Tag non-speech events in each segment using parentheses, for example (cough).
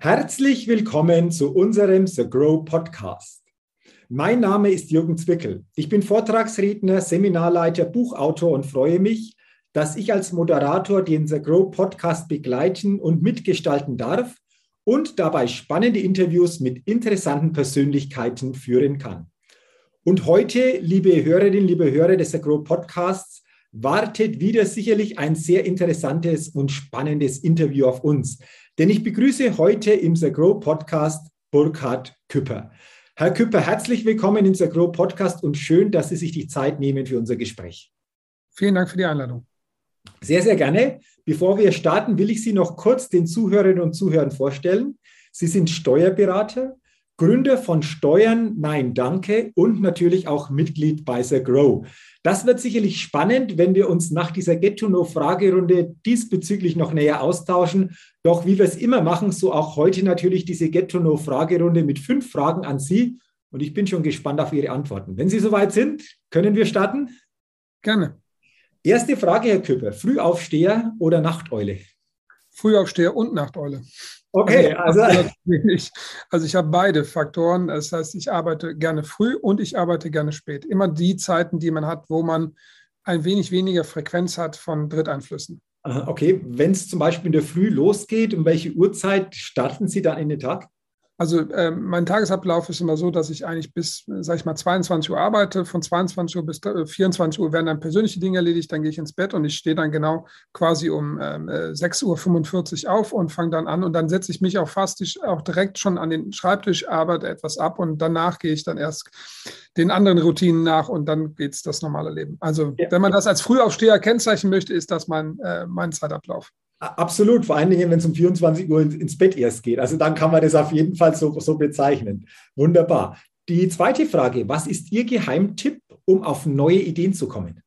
Herzlich willkommen zu unserem The Grow Podcast. Mein Name ist Jürgen Zwickel. Ich bin Vortragsredner, Seminarleiter, Buchautor und freue mich, dass ich als Moderator den The Grow Podcast begleiten und mitgestalten darf und dabei spannende Interviews mit interessanten Persönlichkeiten führen kann. Und heute, liebe Hörerinnen, liebe Hörer des The Grow Podcasts, wartet wieder sicherlich ein sehr interessantes und spannendes Interview auf uns. Denn ich begrüße heute im The Grow Podcast Burkhard Küpper. Herr Küpper, herzlich willkommen The Grow Podcast und schön, dass Sie sich die Zeit nehmen für unser Gespräch. Vielen Dank für die Einladung. Sehr, sehr gerne. Bevor wir starten, will ich Sie noch kurz den Zuhörerinnen und Zuhörern vorstellen. Sie sind Steuerberater, Gründer von Steuern Nein Danke und natürlich auch Mitglied bei The Grow. Das wird sicherlich spannend, wenn wir uns nach dieser Get-to-Know-Fragerunde diesbezüglich noch näher austauschen. Doch wie wir es immer machen, so auch heute natürlich diese Get-to-Know-Fragerunde mit fünf Fragen an Sie. Und ich bin schon gespannt auf Ihre Antworten. Wenn Sie soweit sind, können wir starten? Gerne. Erste Frage, Herr Küpper. Frühaufsteher oder Nachteule? Frühaufsteher und Nachteule. Okay, also. Also, also ich habe beide Faktoren. Das heißt, ich arbeite gerne früh und ich arbeite gerne spät. Immer die Zeiten, die man hat, wo man ein wenig weniger Frequenz hat von Dritteinflüssen. Okay, wenn es zum Beispiel in der Früh losgeht, um welche Uhrzeit starten Sie dann in den Tag? Also äh, mein Tagesablauf ist immer so, dass ich eigentlich bis, sag ich mal, 22 Uhr arbeite. Von 22 Uhr bis 24 Uhr werden dann persönliche Dinge erledigt. Dann gehe ich ins Bett und ich stehe dann genau quasi um ähm, äh, 6.45 Uhr auf und fange dann an. Und dann setze ich mich auch fast auch direkt schon an den Schreibtisch, arbeite etwas ab und danach gehe ich dann erst den anderen Routinen nach und dann geht es das normale Leben. Also ja. wenn man das als Frühaufsteher kennzeichnen möchte, ist das mein, äh, mein Zeitablauf. Absolut, vor allen Dingen, wenn es um 24 Uhr ins Bett erst geht. Also dann kann man das auf jeden Fall so, so bezeichnen. Wunderbar. Die zweite Frage, was ist Ihr Geheimtipp, um auf neue Ideen zu kommen?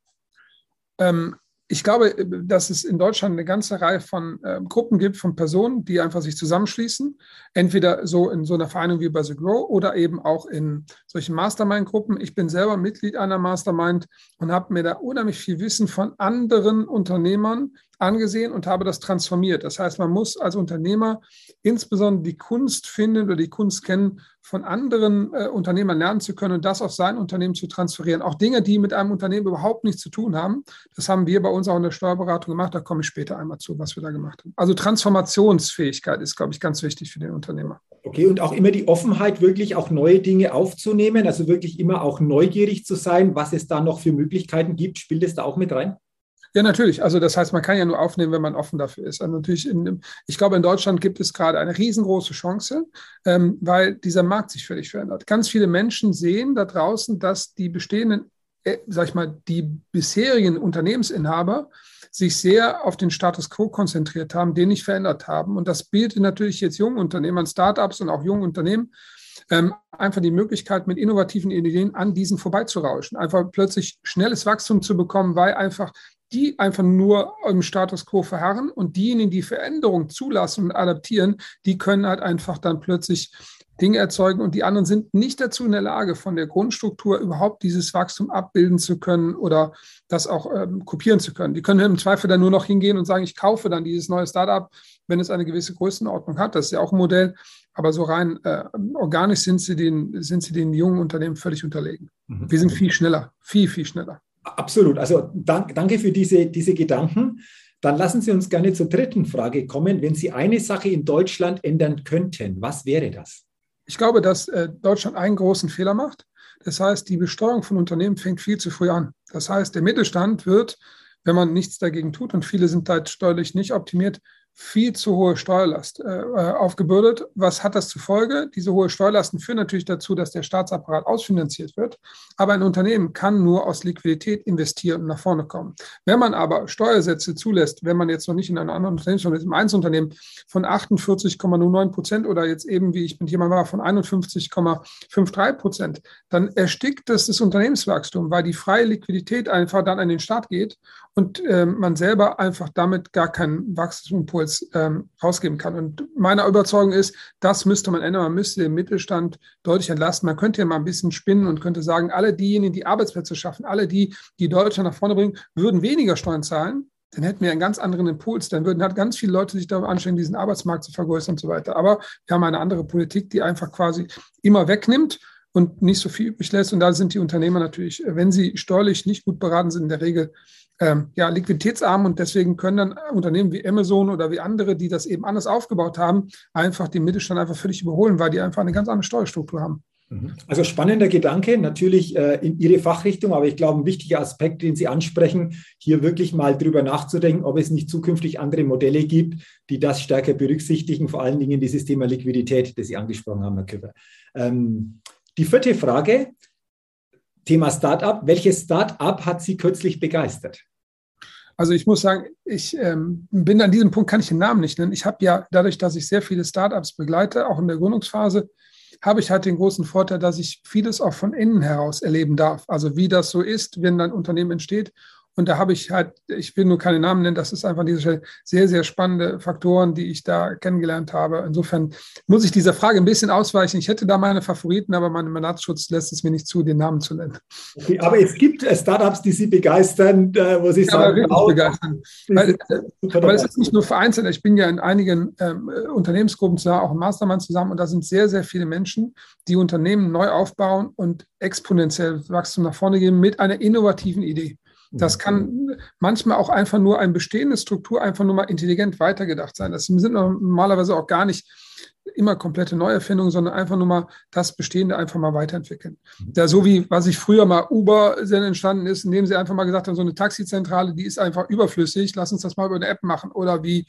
Ähm, ich glaube, dass es in Deutschland eine ganze Reihe von äh, Gruppen gibt, von Personen, die einfach sich zusammenschließen. Entweder so in so einer Vereinigung wie bei The Grow oder eben auch in solchen Mastermind-Gruppen. Ich bin selber Mitglied einer Mastermind und habe mir da unheimlich viel Wissen von anderen Unternehmern angesehen und habe das transformiert. Das heißt, man muss als Unternehmer insbesondere die Kunst finden oder die Kunst kennen, von anderen äh, Unternehmern lernen zu können und das auf sein Unternehmen zu transferieren. Auch Dinge, die mit einem Unternehmen überhaupt nichts zu tun haben. Das haben wir bei uns auch in der Steuerberatung gemacht. Da komme ich später einmal zu, was wir da gemacht haben. Also Transformationsfähigkeit ist, glaube ich, ganz wichtig für den Unternehmer. Okay, und auch immer die Offenheit, wirklich auch neue Dinge aufzunehmen, also wirklich immer auch neugierig zu sein, was es da noch für Möglichkeiten gibt. Spielt es da auch mit rein? Ja, natürlich. Also das heißt, man kann ja nur aufnehmen, wenn man offen dafür ist. Also natürlich, in, ich glaube, in Deutschland gibt es gerade eine riesengroße Chance, ähm, weil dieser Markt sich völlig verändert. Ganz viele Menschen sehen da draußen, dass die bestehenden, äh, sag ich mal, die bisherigen Unternehmensinhaber sich sehr auf den Status quo konzentriert haben, den nicht verändert haben. Und das bietet natürlich jetzt jungen Unternehmern, Startups und auch jungen Unternehmen ähm, einfach die Möglichkeit, mit innovativen Ideen an diesen vorbeizurauschen. Einfach plötzlich schnelles Wachstum zu bekommen, weil einfach die einfach nur im Status quo verharren und diejenigen, die Veränderung zulassen und adaptieren, die können halt einfach dann plötzlich Dinge erzeugen und die anderen sind nicht dazu in der Lage, von der Grundstruktur überhaupt dieses Wachstum abbilden zu können oder das auch ähm, kopieren zu können. Die können im Zweifel dann nur noch hingehen und sagen, ich kaufe dann dieses neue Startup, wenn es eine gewisse Größenordnung hat. Das ist ja auch ein Modell. Aber so rein äh, organisch sind sie, den, sind sie den jungen Unternehmen völlig unterlegen. Mhm. Wir sind viel schneller, viel, viel schneller. Absolut. Also dank, danke für diese, diese Gedanken. Dann lassen Sie uns gerne zur dritten Frage kommen. Wenn Sie eine Sache in Deutschland ändern könnten, was wäre das? Ich glaube, dass äh, Deutschland einen großen Fehler macht. Das heißt, die Besteuerung von Unternehmen fängt viel zu früh an. Das heißt, der Mittelstand wird, wenn man nichts dagegen tut, und viele sind da steuerlich nicht optimiert, viel zu hohe Steuerlast äh, äh, aufgebürdet. Was hat das zur Folge? Diese hohe Steuerlasten führen natürlich dazu, dass der Staatsapparat ausfinanziert wird. Aber ein Unternehmen kann nur aus Liquidität investieren und nach vorne kommen. Wenn man aber Steuersätze zulässt, wenn man jetzt noch nicht in einem anderen Unternehmen, sondern im Einzelunternehmen von 48,09 Prozent oder jetzt eben, wie ich mit jemandem war, von 51,53 Prozent, dann erstickt das das Unternehmenswachstum, weil die freie Liquidität einfach dann an den Staat geht und äh, man selber einfach damit gar keinen Wachstumsimpuls ähm, rausgeben kann. Und meine Überzeugung ist, das müsste man ändern. Man müsste den Mittelstand deutlich entlasten. Man könnte ja mal ein bisschen spinnen und könnte sagen, alle diejenigen, die Arbeitsplätze schaffen, alle die, die Deutschland nach vorne bringen, würden weniger Steuern zahlen dann hätten wir einen ganz anderen Impuls. Dann würden halt ganz viele Leute sich darauf anstrengen, diesen Arbeitsmarkt zu vergrößern und so weiter. Aber wir haben eine andere Politik, die einfach quasi immer wegnimmt und nicht so viel übrig lässt. Und da sind die Unternehmer natürlich, wenn sie steuerlich nicht gut beraten sind, in der Regel ähm, ja, liquiditätsarm und deswegen können dann Unternehmen wie Amazon oder wie andere, die das eben anders aufgebaut haben, einfach den Mittelstand einfach völlig überholen, weil die einfach eine ganz andere Steuerstruktur haben. Mhm. Also spannender Gedanke, natürlich äh, in Ihre Fachrichtung, aber ich glaube, ein wichtiger Aspekt, den Sie ansprechen, hier wirklich mal drüber nachzudenken, ob es nicht zukünftig andere Modelle gibt, die das stärker berücksichtigen, vor allen Dingen dieses Thema Liquidität, das Sie angesprochen haben, Herr Küpper. Ähm, die vierte Frage, Thema Startup. Welches Startup hat Sie kürzlich begeistert? Also ich muss sagen, ich ähm, bin an diesem Punkt, kann ich den Namen nicht nennen. Ich habe ja dadurch, dass ich sehr viele Startups begleite, auch in der Gründungsphase, habe ich halt den großen Vorteil, dass ich vieles auch von innen heraus erleben darf. Also wie das so ist, wenn ein Unternehmen entsteht und da habe ich halt, ich will nur keine Namen nennen, das ist einfach diese sehr, sehr spannende Faktoren, die ich da kennengelernt habe. Insofern muss ich dieser Frage ein bisschen ausweichen. Ich hätte da meine Favoriten, aber mein Mandatsschutz lässt es mir nicht zu, den Namen zu nennen. Okay, aber es gibt äh, Startups, die Sie begeistern, äh, wo Sie ja, sagen, aber begeistern. Weil, äh, aber es ist nicht nur vereinzelt. Ich bin ja in einigen ähm, Unternehmensgruppen, auch im Mastermind zusammen und da sind sehr, sehr viele Menschen, die Unternehmen neu aufbauen und exponentiell Wachstum nach vorne geben mit einer innovativen Idee. Das kann manchmal auch einfach nur eine bestehende Struktur einfach nur mal intelligent weitergedacht sein. Das sind normalerweise auch gar nicht immer komplette Neuerfindungen, sondern einfach nur mal das Bestehende einfach mal weiterentwickeln. Da so wie, was ich früher mal Uber entstanden ist, indem sie einfach mal gesagt haben, so eine Taxizentrale, die ist einfach überflüssig, lass uns das mal über eine App machen. Oder wie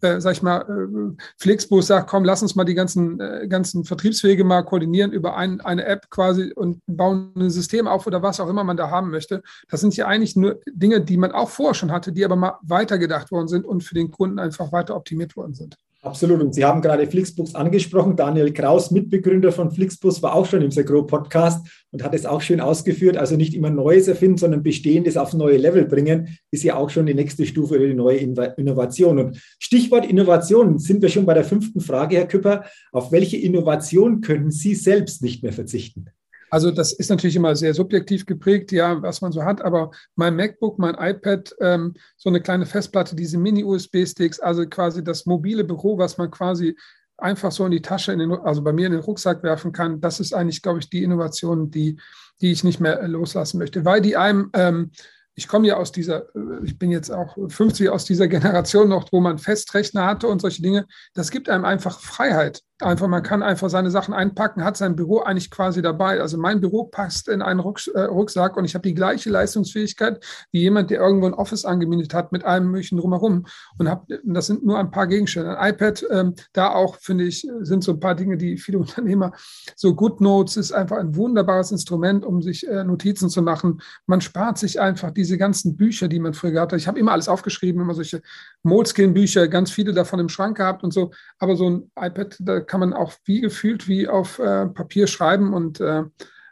äh, sag ich mal, äh, Flixbus sagt, komm, lass uns mal die ganzen, äh, ganzen Vertriebswege mal koordinieren über ein, eine App quasi und bauen ein System auf oder was auch immer man da haben möchte. Das sind ja eigentlich nur Dinge, die man auch vorher schon hatte, die aber mal weitergedacht worden sind und für den Kunden einfach weiter optimiert worden sind. Absolut. Und Sie haben gerade Flixbus angesprochen. Daniel Kraus, Mitbegründer von Flixbus, war auch schon im Sagro Podcast und hat es auch schön ausgeführt. Also nicht immer Neues erfinden, sondern Bestehendes aufs neue Level bringen, ist ja auch schon die nächste Stufe oder die neue Innovation. Und Stichwort Innovation sind wir schon bei der fünften Frage, Herr Küpper. Auf welche Innovation können Sie selbst nicht mehr verzichten? Also das ist natürlich immer sehr subjektiv geprägt, ja, was man so hat, aber mein MacBook, mein iPad, ähm, so eine kleine Festplatte, diese Mini-USB-Sticks, also quasi das mobile Büro, was man quasi einfach so in die Tasche, in den, also bei mir in den Rucksack werfen kann, das ist eigentlich, glaube ich, die Innovation, die, die ich nicht mehr loslassen möchte, weil die einem ähm, ich komme ja aus dieser, ich bin jetzt auch 50 aus dieser Generation noch, wo man Festrechner hatte und solche Dinge. Das gibt einem einfach Freiheit. Einfach, man kann einfach seine Sachen einpacken, hat sein Büro eigentlich quasi dabei. Also mein Büro passt in einen äh, Rucksack und ich habe die gleiche Leistungsfähigkeit wie jemand, der irgendwo ein Office angemietet hat mit allem möglichen drumherum. Und hab, das sind nur ein paar Gegenstände. Ein iPad, ähm, da auch, finde ich, sind so ein paar Dinge, die viele (laughs) Unternehmer, so GoodNotes ist einfach ein wunderbares Instrument, um sich äh, Notizen zu machen. Man spart sich einfach diese ganzen Bücher, die man früher gehabt hat. Ich habe immer alles aufgeschrieben, immer solche Moleskin-Bücher, ganz viele davon im Schrank gehabt und so. Aber so ein iPad, da kann man auch wie gefühlt wie auf äh, Papier schreiben und äh,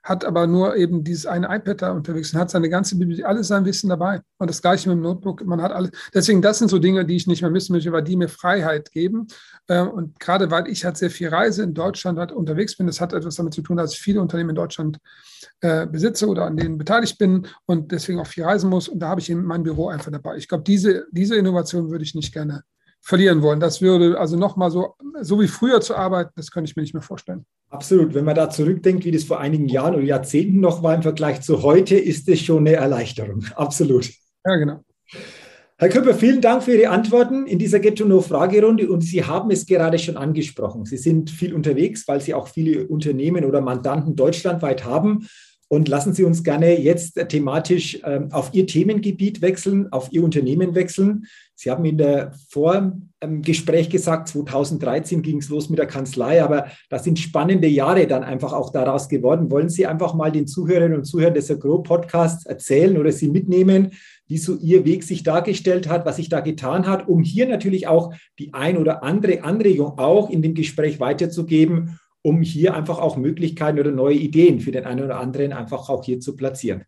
hat aber nur eben dieses eine iPad da unterwegs und hat seine ganze Bibliothek, alles sein Wissen dabei. Und das gleiche mit dem Notebook, man hat alles. Deswegen, das sind so Dinge, die ich nicht mehr missen möchte, weil die mir Freiheit geben. Äh, und gerade weil ich halt sehr viel reise in Deutschland halt unterwegs bin, das hat etwas damit zu tun, dass ich viele Unternehmen in Deutschland äh, besitze oder an denen beteiligt bin und deswegen auch viel reisen muss. Und da habe ich eben mein Büro einfach dabei. Ich glaube, diese, diese Innovation würde ich nicht gerne verlieren wollen. Das würde also nochmal so, so wie früher zu arbeiten, das könnte ich mir nicht mehr vorstellen. Absolut. Wenn man da zurückdenkt, wie das vor einigen Jahren oder Jahrzehnten noch war im Vergleich zu heute, ist es schon eine Erleichterung. (laughs) Absolut. Ja, genau. Herr Köpper, vielen Dank für Ihre Antworten in dieser Get-to-Know-Fragerunde. Und Sie haben es gerade schon angesprochen. Sie sind viel unterwegs, weil Sie auch viele Unternehmen oder Mandanten deutschlandweit haben. Und lassen Sie uns gerne jetzt thematisch ähm, auf Ihr Themengebiet wechseln, auf Ihr Unternehmen wechseln. Sie haben in der Vorgespräch gesagt, 2013 ging es los mit der Kanzlei, aber das sind spannende Jahre dann einfach auch daraus geworden. Wollen Sie einfach mal den Zuhörerinnen und Zuhörern des Agro-Podcasts erzählen oder Sie mitnehmen, wie so Ihr Weg sich dargestellt hat, was sich da getan hat, um hier natürlich auch die ein oder andere Anregung auch in dem Gespräch weiterzugeben um hier einfach auch Möglichkeiten oder neue Ideen für den einen oder anderen einfach auch hier zu platzieren.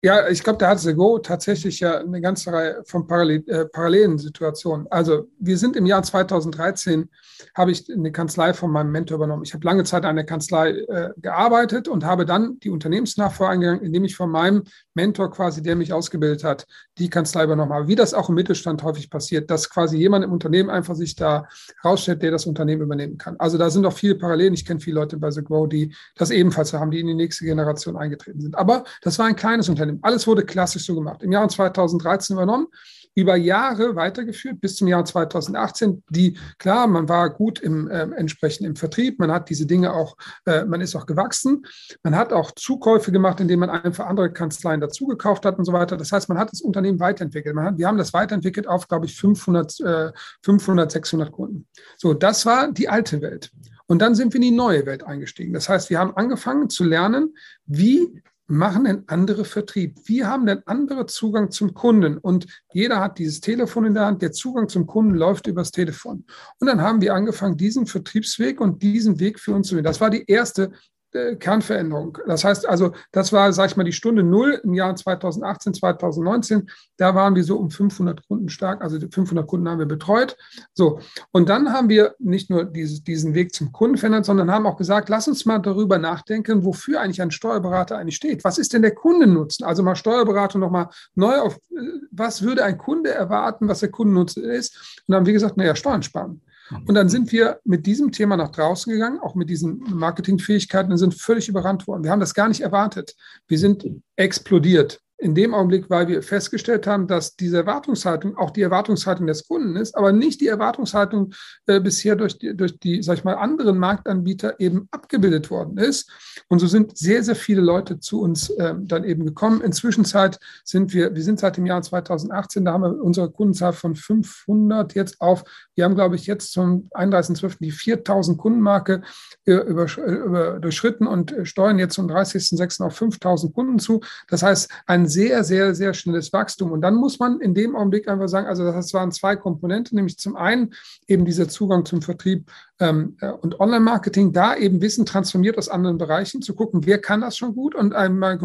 Ja, ich glaube, da hat Sego tatsächlich ja eine ganze Reihe von Parallel, äh, parallelen Situationen. Also wir sind im Jahr 2013, habe ich eine Kanzlei von meinem Mentor übernommen. Ich habe lange Zeit an der Kanzlei äh, gearbeitet und habe dann die Unternehmensnachfolge eingegangen, indem ich von meinem Mentor quasi, der mich ausgebildet hat, die Kanzlei übernommen habe. Wie das auch im Mittelstand häufig passiert, dass quasi jemand im Unternehmen einfach sich da rausstellt, der das Unternehmen übernehmen kann. Also da sind auch viele Parallelen. Ich kenne viele Leute bei The Grow, die das ebenfalls haben, die in die nächste Generation eingetreten sind. Aber das war ein kleines Unternehmen. Unternehmen. Alles wurde klassisch so gemacht. Im Jahr 2013 übernommen, über Jahre weitergeführt bis zum Jahr 2018. Die, klar, man war gut im äh, entsprechend im Vertrieb, man hat diese Dinge auch, äh, man ist auch gewachsen, man hat auch Zukäufe gemacht, indem man einfach andere Kanzleien dazugekauft hat und so weiter. Das heißt, man hat das Unternehmen weiterentwickelt. Man hat, wir haben das weiterentwickelt auf, glaube ich, 500, äh, 500, 600 Kunden. So, das war die alte Welt. Und dann sind wir in die neue Welt eingestiegen. Das heißt, wir haben angefangen zu lernen, wie machen denn andere Vertrieb? Wie haben denn andere Zugang zum Kunden? Und jeder hat dieses Telefon in der Hand. Der Zugang zum Kunden läuft übers Telefon. Und dann haben wir angefangen, diesen Vertriebsweg und diesen Weg für uns zu gehen. Das war die erste äh, Kernveränderung. Das heißt also, das war, sag ich mal, die Stunde Null im Jahr 2018, 2019. Da waren wir so um 500 Kunden stark, also 500 Kunden haben wir betreut. So, und dann haben wir nicht nur dieses, diesen Weg zum Kunden verändert, sondern haben auch gesagt, lass uns mal darüber nachdenken, wofür eigentlich ein Steuerberater eigentlich steht. Was ist denn der Kundennutzen? Also mal Steuerberater nochmal neu auf, äh, was würde ein Kunde erwarten, was der Kundennutzen ist? Und dann haben wir gesagt, naja, Steuern sparen. Und dann sind wir mit diesem Thema nach draußen gegangen, auch mit diesen Marketingfähigkeiten und sind völlig überrannt worden. Wir haben das gar nicht erwartet. Wir sind explodiert in dem Augenblick, weil wir festgestellt haben, dass diese Erwartungshaltung auch die Erwartungshaltung des Kunden ist, aber nicht die Erwartungshaltung äh, bisher durch die, durch die, sag ich mal, anderen Marktanbieter eben abgebildet worden ist. Und so sind sehr, sehr viele Leute zu uns äh, dann eben gekommen. Inzwischen sind wir, wir sind seit dem Jahr 2018, da haben wir unsere Kundenzahl von 500 jetzt auf, wir haben, glaube ich, jetzt zum 31.12. die 4000 Kundenmarke äh, über, über, durchschritten und äh, steuern jetzt zum 30.06. auf 5000 Kunden zu. Das heißt, ein sehr, sehr, sehr schnelles Wachstum. Und dann muss man in dem Augenblick einfach sagen, also das waren zwei Komponenten, nämlich zum einen eben dieser Zugang zum Vertrieb und Online-Marketing, da eben Wissen transformiert aus anderen Bereichen, zu gucken, wer kann das schon gut und einmal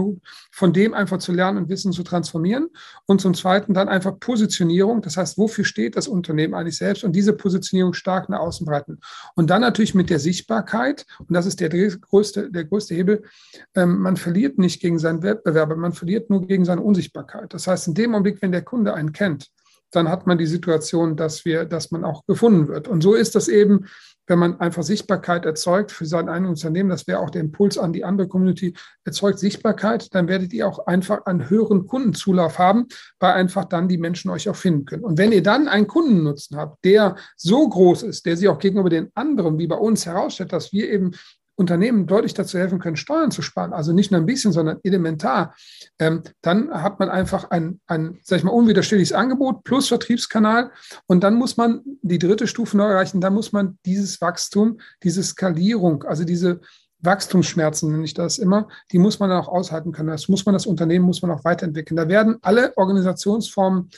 von dem einfach zu lernen und Wissen zu transformieren. Und zum Zweiten dann einfach Positionierung, das heißt, wofür steht das Unternehmen eigentlich selbst und diese Positionierung stark nach außen breiten. Und dann natürlich mit der Sichtbarkeit, und das ist der größte, der größte Hebel, ähm, man verliert nicht gegen seinen Wettbewerber, man verliert nur gegen seine Unsichtbarkeit. Das heißt, in dem Augenblick, wenn der Kunde einen kennt, dann hat man die Situation, dass wir, dass man auch gefunden wird. Und so ist das eben wenn man einfach Sichtbarkeit erzeugt für sein eigenes Unternehmen, das wäre auch der Impuls an die andere Community, erzeugt Sichtbarkeit, dann werdet ihr auch einfach einen höheren Kundenzulauf haben, weil einfach dann die Menschen euch auch finden können. Und wenn ihr dann einen Kundennutzen habt, der so groß ist, der sich auch gegenüber den anderen, wie bei uns herausstellt, dass wir eben Unternehmen deutlich dazu helfen können, Steuern zu sparen, also nicht nur ein bisschen, sondern elementar, ähm, dann hat man einfach ein, ein, sag ich mal, unwiderstehliches Angebot plus Vertriebskanal und dann muss man die dritte Stufe neu erreichen, dann muss man dieses Wachstum, diese Skalierung, also diese Wachstumsschmerzen nenne ich das immer, die muss man dann auch aushalten können. Das muss man, das Unternehmen muss man auch weiterentwickeln. Da werden alle Organisationsformen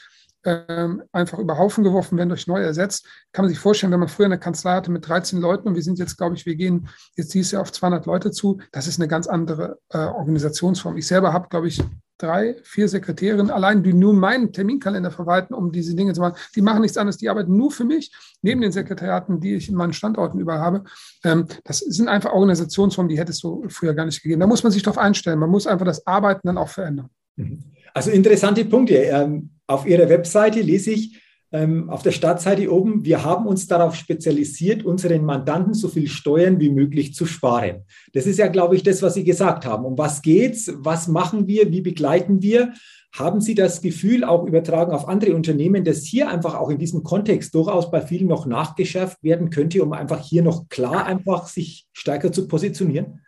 ähm, einfach über Haufen geworfen werden, durch neu ersetzt. Kann man sich vorstellen, wenn man früher eine Kanzlei hatte mit 13 Leuten und wir sind jetzt, glaube ich, wir gehen jetzt dieses Jahr auf 200 Leute zu, das ist eine ganz andere äh, Organisationsform. Ich selber habe, glaube ich, drei, vier Sekretärinnen allein, die nur meinen Terminkalender verwalten, um diese Dinge zu machen. Die machen nichts anderes, die arbeiten nur für mich, neben den Sekretariaten, die ich in meinen Standorten überall habe. Ähm, das sind einfach Organisationsformen, die hätte es so früher gar nicht gegeben. Da muss man sich darauf einstellen. Man muss einfach das Arbeiten dann auch verändern. Mhm. Also interessante Punkte. Auf Ihrer Webseite lese ich ähm, auf der Startseite oben, wir haben uns darauf spezialisiert, unseren Mandanten so viel Steuern wie möglich zu sparen. Das ist ja, glaube ich, das, was Sie gesagt haben. Um was geht's? Was machen wir? Wie begleiten wir? Haben Sie das Gefühl, auch übertragen auf andere Unternehmen, dass hier einfach auch in diesem Kontext durchaus bei vielen noch nachgeschärft werden könnte, um einfach hier noch klar einfach sich stärker zu positionieren?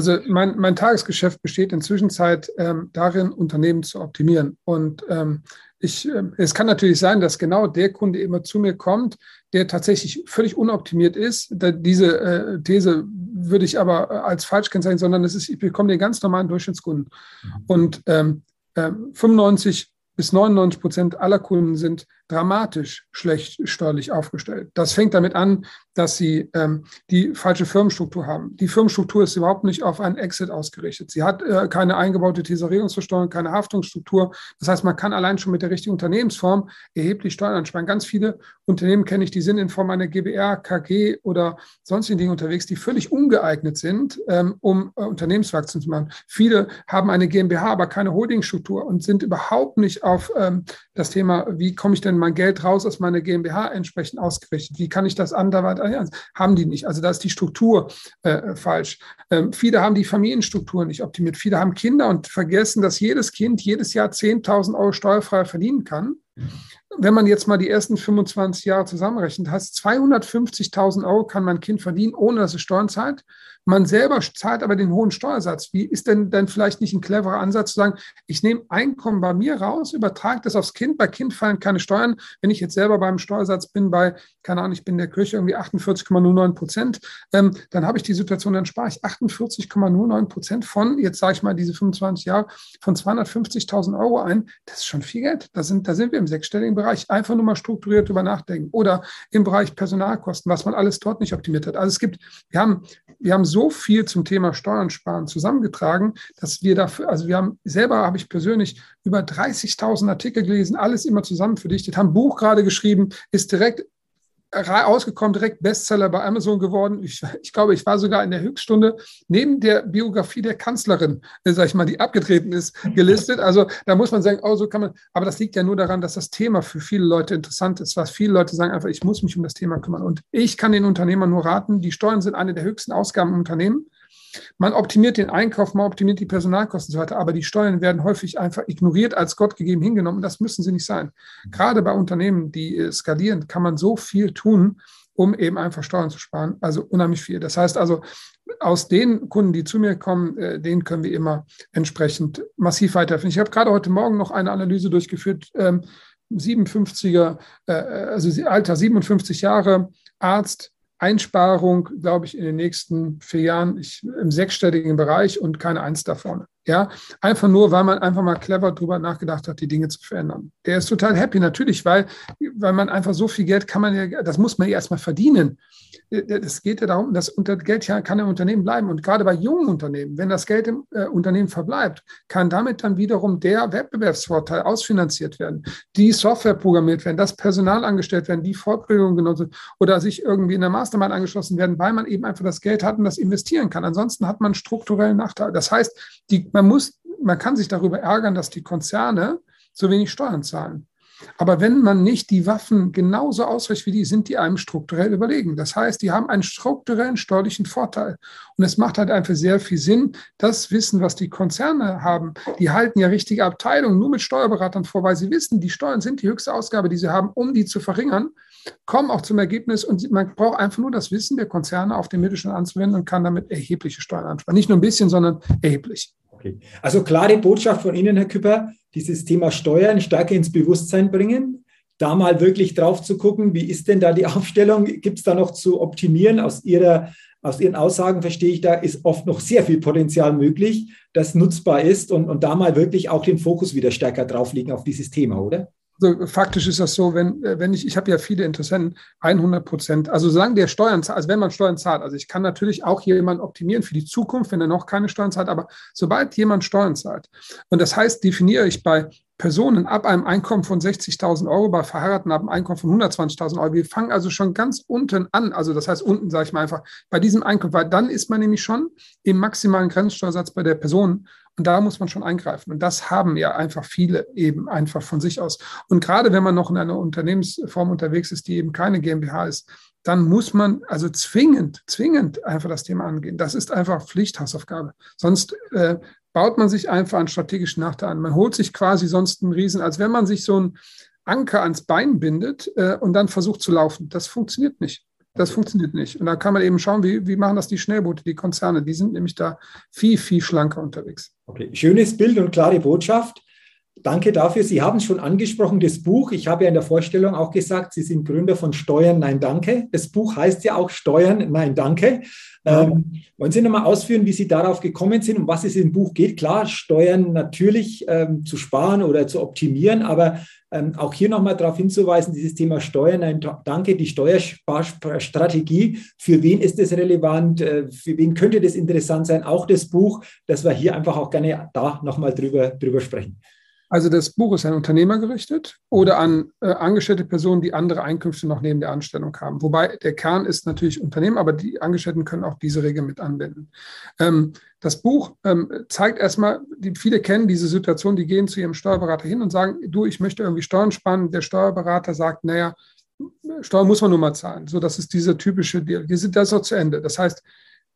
Also mein, mein Tagesgeschäft besteht inzwischen Zeit ähm, darin, Unternehmen zu optimieren. Und ähm, ich, ähm, es kann natürlich sein, dass genau der Kunde immer zu mir kommt, der tatsächlich völlig unoptimiert ist. Da, diese äh, These würde ich aber äh, als falsch kennzeichnen, sondern es ist, ich bekomme den ganz normalen Durchschnittskunden. Mhm. Und ähm, äh, 95 bis 99 Prozent aller Kunden sind dramatisch schlecht steuerlich aufgestellt. Das fängt damit an, dass sie ähm, die falsche Firmenstruktur haben. Die Firmenstruktur ist überhaupt nicht auf einen Exit ausgerichtet. Sie hat äh, keine eingebaute Tesorierungsversteuerung, keine Haftungsstruktur. Das heißt, man kann allein schon mit der richtigen Unternehmensform erheblich Steuern ansparen. Ganz viele Unternehmen kenne ich, die sind in Form einer GBR, KG oder sonstigen Dingen unterwegs, die völlig ungeeignet sind, ähm, um äh, Unternehmenswachstum zu machen. Viele haben eine GmbH, aber keine Holdingstruktur und sind überhaupt nicht auf ähm, das Thema, wie komme ich denn mein Geld raus aus meiner GmbH entsprechend ausgerichtet? Wie kann ich das anderweitig? Haben die nicht. Also da ist die Struktur äh, falsch. Ähm, viele haben die Familienstruktur nicht optimiert. Viele haben Kinder und vergessen, dass jedes Kind jedes Jahr 10.000 Euro steuerfrei verdienen kann wenn man jetzt mal die ersten 25 Jahre zusammenrechnet, heißt 250.000 Euro kann mein Kind verdienen, ohne dass es Steuern zahlt. Man selber zahlt aber den hohen Steuersatz. Wie ist denn dann vielleicht nicht ein cleverer Ansatz zu sagen, ich nehme Einkommen bei mir raus, übertrage das aufs Kind, bei Kind fallen keine Steuern. Wenn ich jetzt selber beim Steuersatz bin bei, keine Ahnung, ich bin in der Kirche irgendwie 48,09 Prozent, ähm, dann habe ich die Situation, dann spare ich 48,09 Prozent von, jetzt sage ich mal diese 25 Jahre, von 250.000 Euro ein. Das ist schon viel Geld. Da sind, da sind wir im sechsstelligen Bereich. Einfach nur mal strukturiert drüber nachdenken. Oder im Bereich Personalkosten, was man alles dort nicht optimiert hat. Also es gibt, wir haben, wir haben so viel zum Thema Steuern sparen zusammengetragen, dass wir dafür, also wir haben selber, habe ich persönlich über 30.000 Artikel gelesen, alles immer zusammen verdichtet, haben ein Buch gerade geschrieben, ist direkt rausgekommen, direkt Bestseller bei Amazon geworden. Ich, ich, glaube, ich war sogar in der Höchststunde neben der Biografie der Kanzlerin, äh, sag ich mal, die abgetreten ist, gelistet. Also da muss man sagen, oh, so kann man, aber das liegt ja nur daran, dass das Thema für viele Leute interessant ist, was viele Leute sagen einfach, ich muss mich um das Thema kümmern. Und ich kann den Unternehmern nur raten, die Steuern sind eine der höchsten Ausgaben im Unternehmen. Man optimiert den Einkauf, man optimiert die Personalkosten und so weiter, aber die Steuern werden häufig einfach ignoriert, als Gott gegeben hingenommen. Das müssen sie nicht sein. Gerade bei Unternehmen, die äh, skalieren, kann man so viel tun, um eben einfach Steuern zu sparen. Also unheimlich viel. Das heißt also, aus den Kunden, die zu mir kommen, äh, denen können wir immer entsprechend massiv weiterhelfen. Ich habe gerade heute Morgen noch eine Analyse durchgeführt. Ähm, 57er, äh, also Alter 57 Jahre, Arzt, Einsparung, glaube ich, in den nächsten vier Jahren ich, im sechsstelligen Bereich und keine Eins da vorne. Ja, einfach nur, weil man einfach mal clever drüber nachgedacht hat, die Dinge zu verändern. Der ist total happy, natürlich, weil, weil man einfach so viel Geld kann man ja, das muss man ja erstmal verdienen. Es geht ja darum, das Geld kann im Unternehmen bleiben. Und gerade bei jungen Unternehmen, wenn das Geld im äh, Unternehmen verbleibt, kann damit dann wiederum der Wettbewerbsvorteil ausfinanziert werden, die Software programmiert werden, das Personal angestellt werden, die Fortbildung genutzt oder sich irgendwie in der Mastermind angeschlossen werden, weil man eben einfach das Geld hat und das investieren kann. Ansonsten hat man strukturellen Nachteil. Das heißt, die man muss, man kann sich darüber ärgern, dass die Konzerne so wenig Steuern zahlen. Aber wenn man nicht die Waffen genauso ausrichtet wie die, sind die einem strukturell überlegen. Das heißt, die haben einen strukturellen steuerlichen Vorteil. Und es macht halt einfach sehr viel Sinn, das Wissen, was die Konzerne haben, die halten ja richtige Abteilungen nur mit Steuerberatern vor, weil sie wissen, die Steuern sind die höchste Ausgabe, die sie haben, um die zu verringern, kommen auch zum Ergebnis und man braucht einfach nur das Wissen der Konzerne auf den Mittelstand anzuwenden und kann damit erhebliche Steuern ansparen. Nicht nur ein bisschen, sondern erheblich. Okay. Also klare Botschaft von Ihnen, Herr Küpper, dieses Thema Steuern stärker ins Bewusstsein bringen, da mal wirklich drauf zu gucken, wie ist denn da die (laughs) Aufstellung, gibt es da noch zu optimieren? Aus, Ihrer, aus Ihren Aussagen verstehe ich, da ist oft noch sehr viel Potenzial möglich, das nutzbar ist und, und da mal wirklich auch den Fokus wieder stärker drauflegen auf dieses Thema, oder? Also faktisch ist das so, wenn, äh, wenn ich, ich habe ja viele Interessenten, 100 Prozent, also solange der Steuern zahlt, also wenn man Steuern zahlt, also ich kann natürlich auch jemanden optimieren für die Zukunft, wenn er noch keine Steuern zahlt, aber sobald jemand Steuern zahlt, und das heißt, definiere ich bei Personen ab einem Einkommen von 60.000 Euro, bei Verheirateten ab einem Einkommen von 120.000 Euro. Wir fangen also schon ganz unten an, also das heißt unten, sage ich mal einfach, bei diesem Einkommen, weil dann ist man nämlich schon im maximalen Grenzsteuersatz bei der Person und da muss man schon eingreifen. Und das haben ja einfach viele eben einfach von sich aus. Und gerade wenn man noch in einer Unternehmensform unterwegs ist, die eben keine GmbH ist, dann muss man also zwingend, zwingend einfach das Thema angehen. Das ist einfach Pflichthausaufgabe. Sonst äh, baut man sich einfach einen strategischen Nachteil an. Man holt sich quasi sonst einen Riesen, als wenn man sich so einen Anker ans Bein bindet äh, und dann versucht zu laufen. Das funktioniert nicht. Das funktioniert nicht. Und da kann man eben schauen, wie, wie machen das die Schnellboote, die Konzerne. Die sind nämlich da viel, viel schlanker unterwegs. Okay, schönes Bild und klare Botschaft. Danke dafür. Sie haben es schon angesprochen, das Buch. Ich habe ja in der Vorstellung auch gesagt, Sie sind Gründer von Steuern, nein, danke. Das Buch heißt ja auch Steuern, nein, danke. Ähm, wollen Sie nochmal ausführen, wie Sie darauf gekommen sind, um was es im Buch geht? Klar, Steuern natürlich ähm, zu sparen oder zu optimieren, aber ähm, auch hier nochmal darauf hinzuweisen, dieses Thema Steuern, nein, danke, die Steuersparstrategie, für wen ist das relevant, äh, für wen könnte das interessant sein, auch das Buch, dass wir hier einfach auch gerne da nochmal drüber, drüber sprechen. Also das Buch ist an Unternehmer gerichtet oder an äh, angestellte Personen, die andere Einkünfte noch neben der Anstellung haben. Wobei der Kern ist natürlich Unternehmen, aber die Angestellten können auch diese Regel mit anwenden. Ähm, das Buch ähm, zeigt erstmal, die, viele kennen diese Situation, die gehen zu ihrem Steuerberater hin und sagen, du, ich möchte irgendwie Steuern sparen. Der Steuerberater sagt, naja, Steuern muss man nur mal zahlen. So, das ist dieser typische Deal. Das ist auch zu Ende. Das heißt,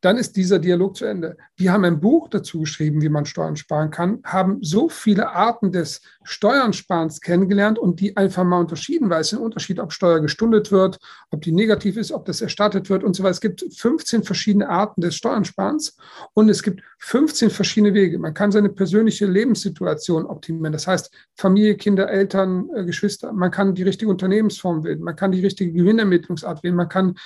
dann ist dieser Dialog zu Ende. Wir haben ein Buch dazu geschrieben, wie man Steuern sparen kann, haben so viele Arten des Steuernsparens kennengelernt und die einfach mal unterschieden, weil es ein Unterschied, ob Steuer gestundet wird, ob die negativ ist, ob das erstattet wird und so weiter. Es gibt 15 verschiedene Arten des Steuersparens und es gibt 15 verschiedene Wege. Man kann seine persönliche Lebenssituation optimieren. Das heißt, Familie, Kinder, Eltern, äh, Geschwister. Man kann die richtige Unternehmensform wählen. Man kann die richtige Gewinnermittlungsart wählen. Man kann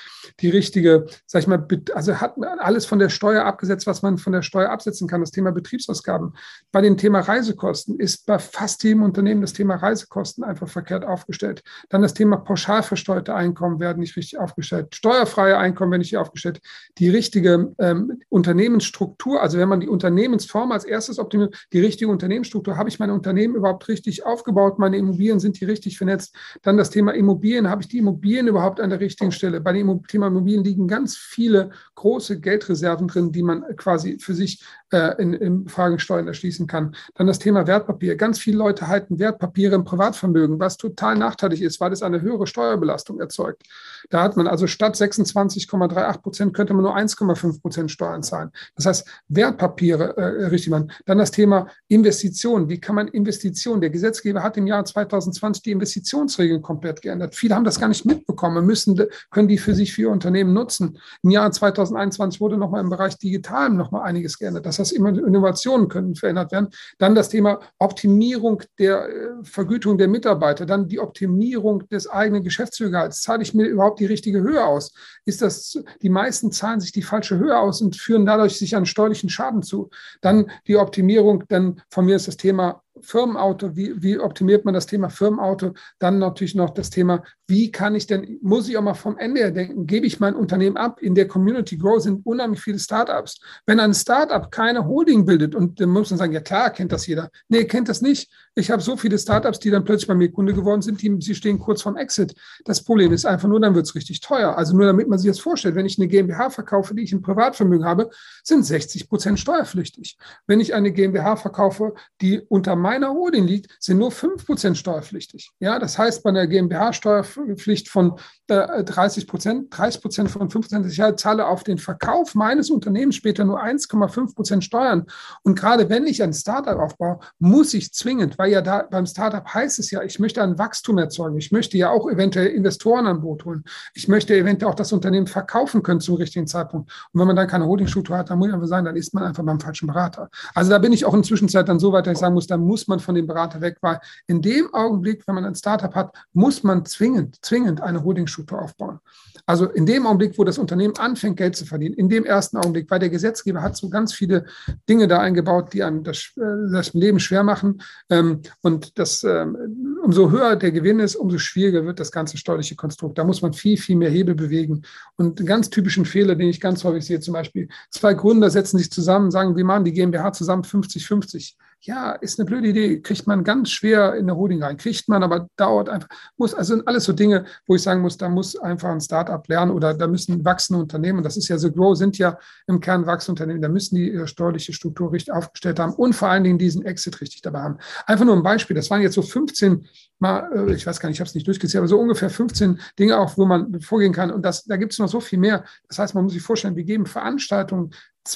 die richtige, sag ich mal, also hat alles von der Steuer abgesetzt, was man von der Steuer absetzen kann. Das Thema Betriebsausgaben. Bei dem Thema Reisekosten ist bei fast jedem Unternehmen das Thema Reisekosten einfach verkehrt aufgestellt. Dann das Thema pauschal versteuerte Einkommen werden nicht richtig aufgestellt. Steuerfreie Einkommen werden nicht aufgestellt. Die richtige ähm, Unternehmensstruktur, also wenn man die Unternehmensform als erstes optimiert, die richtige Unternehmensstruktur, habe ich mein Unternehmen überhaupt richtig aufgebaut? Meine Immobilien sind die richtig vernetzt? Dann das Thema Immobilien, habe ich die Immobilien überhaupt an der richtigen Stelle? Bei dem Thema Immobilien liegen ganz viele große Geld Geldreserven drin, die man quasi für sich äh, in, in Fragensteuern erschließen kann. Dann das Thema Wertpapier. Ganz viele Leute halten Wertpapiere im Privatvermögen, was total nachteilig ist, weil es eine höhere Steuerbelastung erzeugt. Da hat man also statt 26,38 Prozent könnte man nur 1,5 Prozent Steuern zahlen. Das heißt, Wertpapiere äh, richtig man. Dann das Thema Investitionen. Wie kann man Investitionen? Der Gesetzgeber hat im Jahr 2020 die Investitionsregeln komplett geändert. Viele haben das gar nicht mitbekommen, müssen, können die für sich, für ihr Unternehmen nutzen. Im Jahr 2021 wurde nochmal im Bereich Digital nochmal einiges geändert. Das heißt, Innovationen können verändert werden. Dann das Thema Optimierung der äh, Vergütung der Mitarbeiter, dann die Optimierung des eigenen Geschäftsgehalts. Zahle ich mir überhaupt die richtige Höhe aus? Ist das, die meisten zahlen sich die falsche Höhe aus und führen dadurch sich einen steuerlichen Schaden zu. Dann die Optimierung, dann von mir ist das Thema Firmenauto, wie, wie optimiert man das Thema Firmenauto? Dann natürlich noch das Thema, wie kann ich denn, muss ich auch mal vom Ende her denken, gebe ich mein Unternehmen ab? In der Community Grow sind unheimlich viele Startups. Wenn ein Startup keine Holding bildet, und dann muss man sagen, ja klar, kennt das jeder. Nee, kennt das nicht. Ich habe so viele Startups, die dann plötzlich bei mir Kunde geworden sind, die, sie stehen kurz vorm Exit. Das Problem ist einfach nur, dann wird es richtig teuer. Also nur damit man sich das vorstellt, wenn ich eine GmbH verkaufe, die ich im Privatvermögen habe, sind 60 Prozent steuerpflichtig. Wenn ich eine GmbH verkaufe, die unter meiner Holding liegt, sind nur 5% steuerpflichtig. Ja, das heißt, bei einer GmbH-Steuerpflicht von äh, 30 Prozent, 30 Prozent von 5 Prozent, ich zahle auf den Verkauf meines Unternehmens später nur 1,5 Prozent Steuern. Und gerade wenn ich ein Startup aufbaue, muss ich zwingend, weil ja da beim Startup heißt es ja, ich möchte ein Wachstum erzeugen. Ich möchte ja auch eventuell Investoren an Bord holen. Ich möchte eventuell auch das Unternehmen verkaufen können zum richtigen Zeitpunkt. Und wenn man dann keine Holdingstruktur hat, dann muss ich einfach sagen, dann ist man einfach beim falschen Berater. Also da bin ich auch in der Zwischenzeit dann so weit, dass ich sagen muss, da muss man von dem Berater weg, weil in dem Augenblick, wenn man ein Startup hat, muss man zwingend, zwingend eine Holdingstruktur aufbauen. Also in dem Augenblick, wo das Unternehmen anfängt, Geld zu verdienen, in dem ersten Augenblick, weil der Gesetzgeber hat so ganz viele Dinge da eingebaut, die einem das, äh, das Leben schwer machen. Ähm, und das, ähm, umso höher der Gewinn ist, umso schwieriger wird das ganze steuerliche Konstrukt. Da muss man viel, viel mehr Hebel bewegen. Und einen ganz typischen Fehler, den ich ganz häufig sehe, zum Beispiel, zwei Gründer setzen sich zusammen, sagen, wir machen die GmbH zusammen 50-50 ja, ist eine blöde Idee, kriegt man ganz schwer in der Holding rein, kriegt man, aber dauert einfach, muss, also sind alles so Dinge, wo ich sagen muss, da muss einfach ein Startup lernen oder da müssen wachsende Unternehmen, das ist ja so Grow, sind ja im Kern Wachstumsunternehmen, da müssen die ihre steuerliche Struktur richtig aufgestellt haben und vor allen Dingen diesen Exit richtig dabei haben. Einfach nur ein Beispiel, das waren jetzt so 15 mal, äh, ich weiß gar nicht, ich habe es nicht durchgezählt, aber so ungefähr 15 Dinge auch, wo man vorgehen kann. Und das, da gibt es noch so viel mehr. Das heißt, man muss sich vorstellen, wir geben Veranstaltungen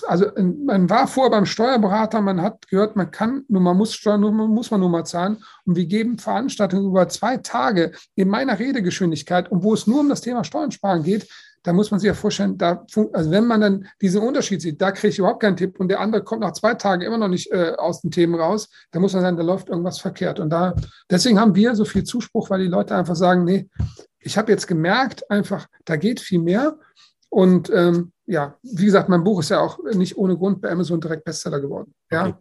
also man war vor beim Steuerberater, man hat gehört, man kann, nur man muss Steuern, nur muss man nur mal zahlen. Und wir geben Veranstaltungen über zwei Tage in meiner Redegeschwindigkeit und wo es nur um das Thema Steuern sparen geht, da muss man sich ja vorstellen, da, also wenn man dann diesen Unterschied sieht, da kriege ich überhaupt keinen Tipp und der andere kommt nach zwei Tagen immer noch nicht äh, aus den Themen raus, da muss man sagen, da läuft irgendwas verkehrt. Und da, deswegen haben wir so viel Zuspruch, weil die Leute einfach sagen, nee, ich habe jetzt gemerkt, einfach, da geht viel mehr. Und ähm, ja, wie gesagt, mein Buch ist ja auch nicht ohne Grund bei Amazon direkt Bestseller geworden. Ja.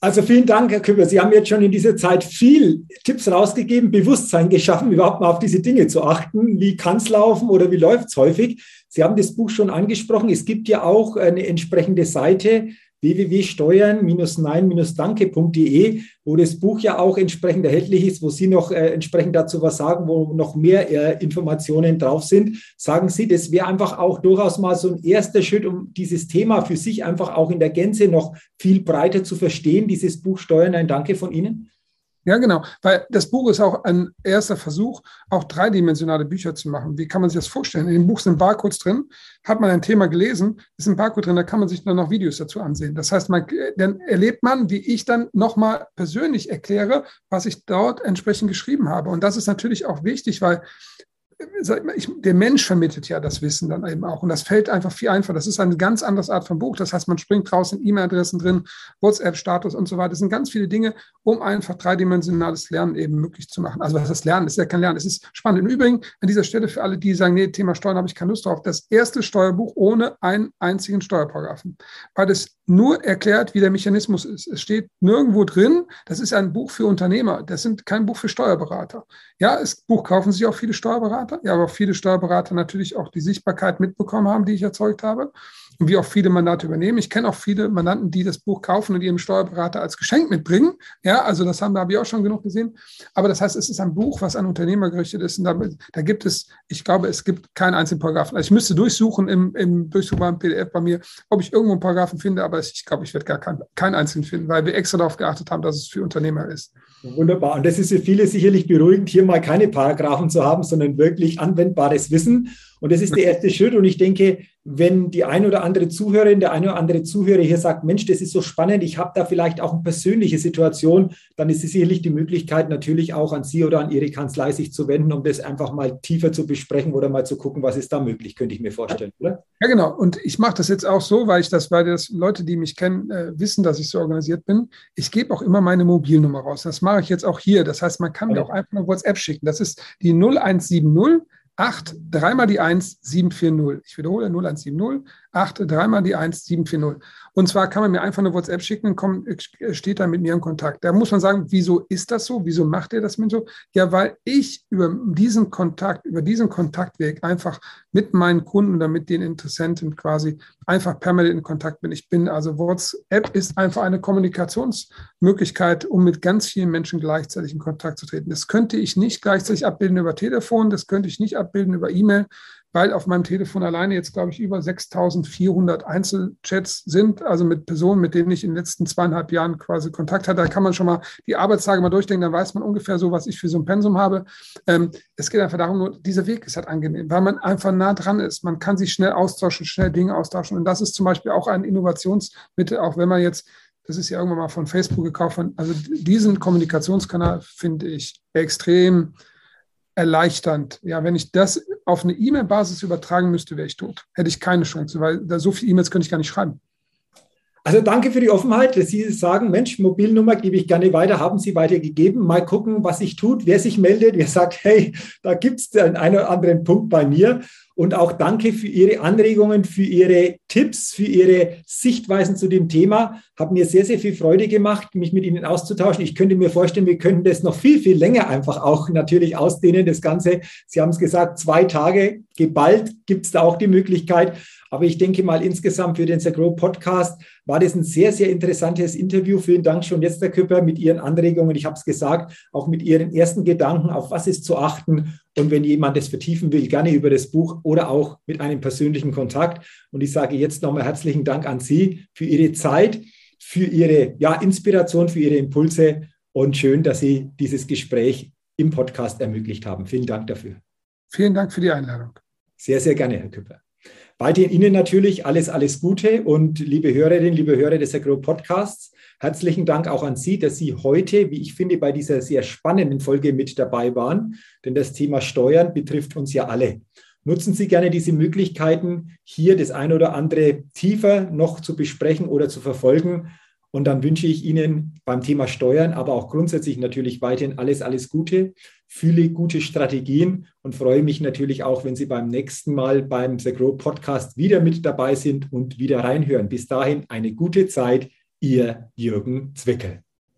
Also vielen Dank, Herr Küpper. Sie haben jetzt schon in dieser Zeit viel Tipps rausgegeben, Bewusstsein geschaffen, überhaupt mal auf diese Dinge zu achten. Wie kann es laufen oder wie läuft es häufig? Sie haben das Buch schon angesprochen. Es gibt ja auch eine entsprechende Seite, www.steuern-nein-danke.de, wo das Buch ja auch entsprechend erhältlich ist, wo Sie noch äh, entsprechend dazu was sagen, wo noch mehr äh, Informationen drauf sind. Sagen Sie, das wäre einfach auch durchaus mal so ein erster Schritt, um dieses Thema für sich einfach auch in der Gänze noch viel breiter zu verstehen, dieses Buch Steuern, ein Danke von Ihnen? Ja, genau, weil das Buch ist auch ein erster Versuch, auch dreidimensionale Bücher zu machen. Wie kann man sich das vorstellen? In dem Buch sind Barcodes drin. Hat man ein Thema gelesen, ist ein Barcode drin, da kann man sich dann noch Videos dazu ansehen. Das heißt, man, dann erlebt man, wie ich dann nochmal persönlich erkläre, was ich dort entsprechend geschrieben habe. Und das ist natürlich auch wichtig, weil ich, der Mensch vermittelt ja das Wissen dann eben auch. Und das fällt einfach viel einfacher. Das ist eine ganz andere Art von Buch. Das heißt, man springt draußen E-Mail-Adressen drin, WhatsApp-Status und so weiter. Das sind ganz viele Dinge, um einfach dreidimensionales Lernen eben möglich zu machen. Also was das Lernen ist ja kein Lernen. Es ist spannend. Im Übrigen an dieser Stelle für alle, die sagen, nee, Thema Steuern habe ich keine Lust drauf. Das erste Steuerbuch ohne einen einzigen Steuerparagraphen. Weil das nur erklärt, wie der Mechanismus ist. Es steht nirgendwo drin, das ist ein Buch für Unternehmer, das sind kein Buch für Steuerberater. Ja, das Buch kaufen sich auch viele Steuerberater, ja, aber viele Steuerberater natürlich auch die Sichtbarkeit mitbekommen haben, die ich erzeugt habe und wie auch viele Mandate übernehmen. Ich kenne auch viele Mandanten, die das Buch kaufen und ihrem Steuerberater als Geschenk mitbringen. Ja, also das haben, da habe ich auch schon genug gesehen. Aber das heißt, es ist ein Buch, was an Unternehmer gerichtet ist. Und da, da gibt es, ich glaube, es gibt keinen einzigen Paragraphen. Also ich müsste durchsuchen im, im durchsuchbaren PDF bei mir, ob ich irgendwo einen Paragraphen finde, aber ich glaube, ich werde gar keinen, keinen einzigen finden, weil wir extra darauf geachtet haben, dass es für Unternehmer ist. Wunderbar. Und das ist für viele sicherlich beruhigend, hier mal keine Paragraphen zu haben, sondern wirklich anwendbares Wissen. Und das ist der erste Schritt. Und ich denke, wenn die ein oder andere Zuhörerin, der eine oder andere Zuhörer hier sagt, Mensch, das ist so spannend, ich habe da vielleicht auch eine persönliche Situation, dann ist es sicherlich die Möglichkeit, natürlich auch an Sie oder an Ihre Kanzlei sich zu wenden, um das einfach mal tiefer zu besprechen oder mal zu gucken, was ist da möglich, könnte ich mir vorstellen, oder? Ja, genau. Und ich mache das jetzt auch so, weil ich das, weil das Leute, die mich kennen, äh, wissen, dass ich so organisiert bin. Ich gebe auch immer meine Mobilnummer raus. Das mache ich jetzt auch hier. Das heißt, man kann mir auch einfach eine WhatsApp schicken. Das ist die 0170 8, dreimal die 1, 740. Ich wiederhole 0170, 8, dreimal die 1, 740. Und zwar kann man mir einfach eine WhatsApp schicken und kommt, steht dann mit mir in Kontakt. Da muss man sagen, wieso ist das so? Wieso macht er das mit so? Ja, weil ich über diesen Kontakt, über diesen Kontaktweg einfach mit meinen Kunden oder mit den Interessenten quasi einfach permanent in Kontakt bin. Ich bin also WhatsApp ist einfach eine Kommunikationsmöglichkeit, um mit ganz vielen Menschen gleichzeitig in Kontakt zu treten. Das könnte ich nicht gleichzeitig abbilden über Telefon, das könnte ich nicht abbilden über E-Mail weil auf meinem Telefon alleine jetzt, glaube ich, über 6400 Einzelchats sind, also mit Personen, mit denen ich in den letzten zweieinhalb Jahren quasi Kontakt hatte. Da kann man schon mal die Arbeitstage mal durchdenken, dann weiß man ungefähr so, was ich für so ein Pensum habe. Ähm, es geht einfach darum, nur dieser Weg ist halt angenehm, weil man einfach nah dran ist. Man kann sich schnell austauschen, schnell Dinge austauschen. Und das ist zum Beispiel auch ein Innovationsmittel, auch wenn man jetzt das ist ja irgendwann mal von Facebook gekauft. Also diesen Kommunikationskanal finde ich extrem erleichternd. Ja, wenn ich das auf eine E-Mail-Basis übertragen müsste, wäre ich tot. Hätte ich keine Chance, weil da so viele E-Mails könnte ich gar nicht schreiben. Also danke für die Offenheit, dass Sie sagen, Mensch, Mobilnummer gebe ich gerne weiter, haben Sie weitergegeben. Mal gucken, was sich tut, wer sich meldet, wer sagt, hey, da gibt es den einen oder anderen Punkt bei mir. Und auch danke für Ihre Anregungen, für Ihre Tipps, für Ihre Sichtweisen zu dem Thema. Hat mir sehr, sehr viel Freude gemacht, mich mit Ihnen auszutauschen. Ich könnte mir vorstellen, wir könnten das noch viel, viel länger einfach auch natürlich ausdehnen, das Ganze. Sie haben es gesagt, zwei Tage geballt gibt es da auch die Möglichkeit. Aber ich denke mal, insgesamt für den Grow Podcast war das ein sehr, sehr interessantes Interview. Vielen Dank schon jetzt, Herr Küpper, mit Ihren Anregungen. Ich habe es gesagt, auch mit Ihren ersten Gedanken, auf was ist zu achten. Und wenn jemand das vertiefen will, gerne über das Buch oder auch mit einem persönlichen Kontakt. Und ich sage jetzt nochmal herzlichen Dank an Sie für Ihre Zeit, für Ihre ja, Inspiration, für Ihre Impulse und schön, dass Sie dieses Gespräch im Podcast ermöglicht haben. Vielen Dank dafür. Vielen Dank für die Einladung. Sehr, sehr gerne, Herr Küpper. Weiterhin Ihnen natürlich alles, alles Gute und liebe Hörerinnen, liebe Hörer des Agro Podcasts, herzlichen Dank auch an Sie, dass Sie heute, wie ich finde, bei dieser sehr spannenden Folge mit dabei waren, denn das Thema Steuern betrifft uns ja alle. Nutzen Sie gerne diese Möglichkeiten, hier das ein oder andere tiefer noch zu besprechen oder zu verfolgen. Und dann wünsche ich Ihnen beim Thema Steuern, aber auch grundsätzlich natürlich weiterhin alles, alles Gute, viele gute Strategien und freue mich natürlich auch, wenn Sie beim nächsten Mal beim The Grow Podcast wieder mit dabei sind und wieder reinhören. Bis dahin eine gute Zeit, Ihr Jürgen Zwickel.